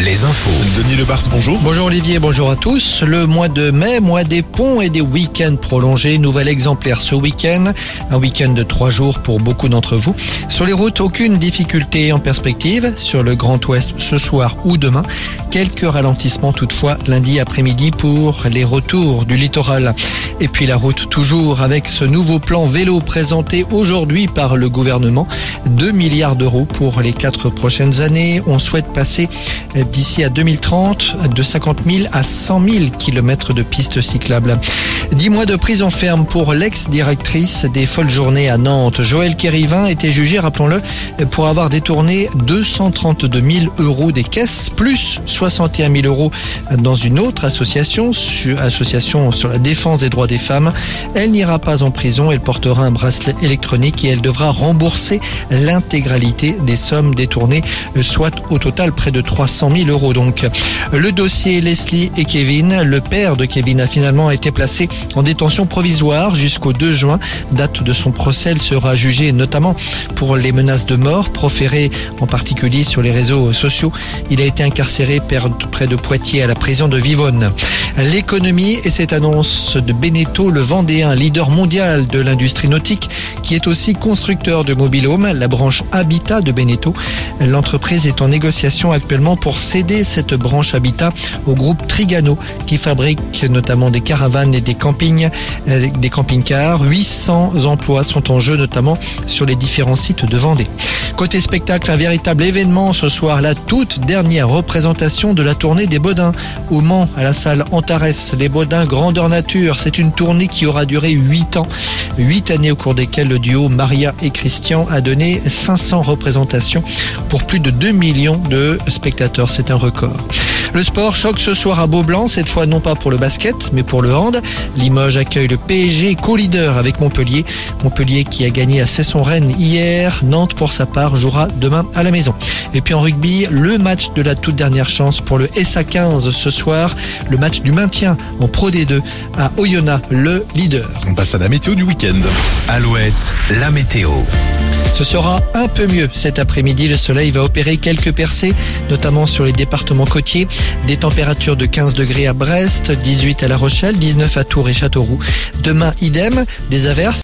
Les infos. Denis Lebars, bonjour. Bonjour Olivier, bonjour à tous. Le mois de mai, mois des ponts et des week-ends prolongés. Nouvel exemplaire ce week-end. Un week-end de trois jours pour beaucoup d'entre vous. Sur les routes, aucune difficulté en perspective. Sur le Grand Ouest ce soir ou demain. Quelques ralentissements toutefois lundi après-midi pour les retours du littoral. Et puis la route toujours avec ce nouveau plan vélo présenté aujourd'hui par le gouvernement. 2 milliards d'euros pour les quatre prochaines années. On souhaite passer d'ici à 2030 de 50 000 à 100 000 kilomètres de pistes cyclables. Dix mois de prison ferme pour l'ex-directrice des Folles Journées à Nantes. Joël Kérivin était jugé, rappelons-le, pour avoir détourné 232 000 euros des caisses, plus 61 000 euros dans une autre association, association sur la défense des droits des femmes. Elle n'ira pas en prison, elle portera un bracelet électronique et elle devra rembourser l'intégralité des sommes détournées, soit au total près de 300 000 euros. Donc, le dossier Leslie et Kevin, le père de Kevin a finalement été placé en détention provisoire jusqu'au 2 juin, date de son procès. Elle sera jugée notamment pour les menaces de mort proférées en particulier sur les réseaux sociaux. Il a été incarcéré près de Poitiers à la prison de Vivonne. L'économie et cette annonce de Beneteau, le Vendéen, leader mondial de l'industrie nautique, qui est aussi constructeur de mobilhome, la branche Habitat de Beneteau. L'entreprise est en négociation actuellement pour céder cette branche Habitat au groupe Trigano, qui fabrique notamment des caravanes et des campings, euh, des camping-cars. 800 emplois sont en jeu, notamment sur les différents sites de Vendée. Côté spectacle, un véritable événement ce soir, la toute dernière représentation de la tournée des Baudins au Mans, à la salle Antares. Les Baudins grandeur nature, c'est une tournée qui aura duré 8 ans. 8 années au cours desquelles le duo Maria et Christian a donné 500 représentations pour plus de 2 millions de spectateurs. C'est un record. Le sport choque ce soir à Beaublanc, cette fois non pas pour le basket, mais pour le hand. Limoges accueille le PSG, co-leader avec Montpellier. Montpellier qui a gagné à Cesson-Rennes hier. Nantes, pour sa part, jouera demain à la maison. Et puis en rugby, le match de la toute dernière chance pour le SA15 ce soir. Le match du maintien en Pro D2 à Oyonnax, le leader. On passe à la météo du week-end. Alouette, la météo. Ce sera un peu mieux cet après-midi. Le soleil va opérer quelques percées, notamment sur les départements côtiers. Des températures de 15 degrés à Brest, 18 à La Rochelle, 19 à Tours et Châteauroux. Demain, idem, des averses.